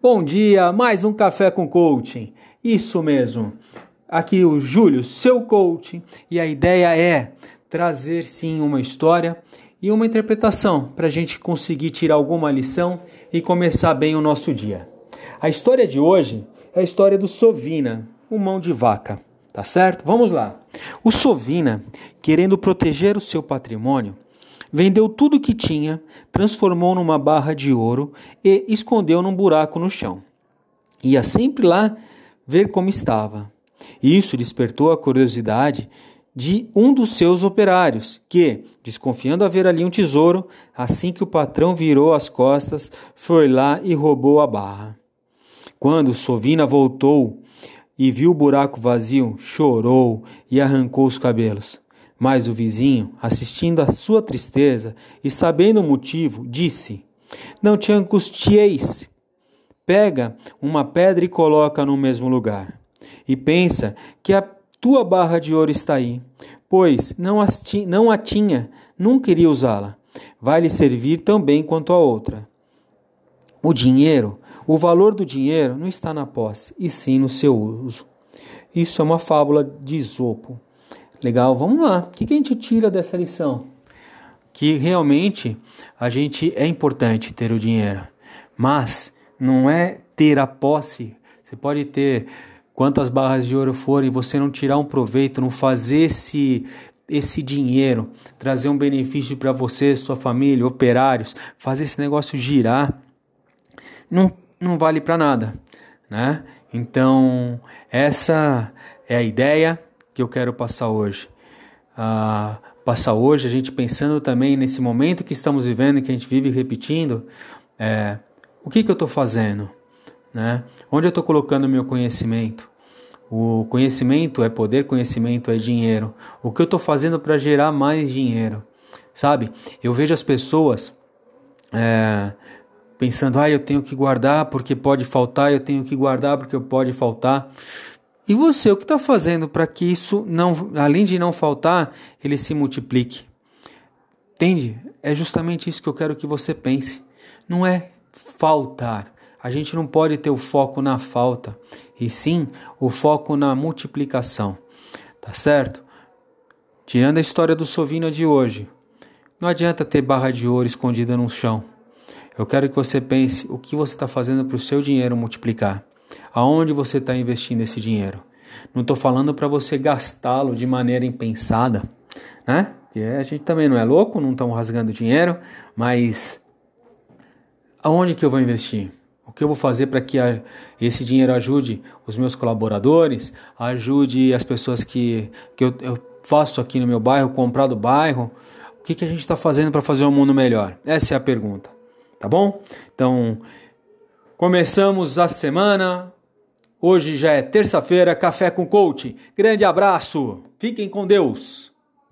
Bom dia, mais um café com coaching. Isso mesmo. Aqui o Júlio, seu coaching, e a ideia é trazer sim uma história e uma interpretação para a gente conseguir tirar alguma lição e começar bem o nosso dia. A história de hoje é a história do Sovina, o mão de vaca, tá certo? Vamos lá. O Sovina, querendo proteger o seu patrimônio, Vendeu tudo o que tinha, transformou numa barra de ouro e escondeu num buraco no chão. Ia sempre lá ver como estava. Isso despertou a curiosidade de um dos seus operários, que, desconfiando haver ali um tesouro, assim que o patrão virou as costas, foi lá e roubou a barra. Quando Sovina voltou e viu o buraco vazio, chorou e arrancou os cabelos. Mas o vizinho, assistindo à sua tristeza e sabendo o motivo, disse: Não te angustieis. Pega uma pedra e coloca no mesmo lugar. E pensa que a tua barra de ouro está aí, pois não, não a tinha, nunca iria usá-la. Vai lhe servir tão bem quanto a outra. O dinheiro, o valor do dinheiro não está na posse, e sim no seu uso. Isso é uma fábula de Isopo. Legal, vamos lá. O que, a gente tira dessa lição? Que realmente a gente é importante ter o dinheiro, mas não é ter a posse. Você pode ter quantas barras de ouro forem, você não tirar um proveito, não fazer esse esse dinheiro, trazer um benefício para você, sua família, operários, fazer esse negócio girar, não, não vale para nada, né? Então, essa é a ideia que eu quero passar hoje. Ah, passar hoje, a gente pensando também nesse momento que estamos vivendo, que a gente vive repetindo, é, o que, que eu estou fazendo? Né? Onde eu estou colocando o meu conhecimento? O conhecimento é poder, conhecimento é dinheiro. O que eu estou fazendo para gerar mais dinheiro? Sabe? Eu vejo as pessoas é, pensando, ah, eu tenho que guardar porque pode faltar, eu tenho que guardar porque pode faltar. E você, o que está fazendo para que isso, não, além de não faltar, ele se multiplique? Entende? É justamente isso que eu quero que você pense. Não é faltar. A gente não pode ter o foco na falta, e sim o foco na multiplicação. Tá certo? Tirando a história do Sovino de hoje, não adianta ter barra de ouro escondida no chão. Eu quero que você pense o que você está fazendo para o seu dinheiro multiplicar. Aonde você está investindo esse dinheiro? Não estou falando para você gastá-lo de maneira impensada, né? Porque a gente também não é louco, não estamos rasgando dinheiro, mas aonde que eu vou investir? O que eu vou fazer para que a, esse dinheiro ajude os meus colaboradores, ajude as pessoas que, que eu, eu faço aqui no meu bairro, comprar do bairro? O que, que a gente está fazendo para fazer um mundo melhor? Essa é a pergunta, tá bom? Então, começamos a semana Hoje já é terça-feira, café com coach. Grande abraço. Fiquem com Deus.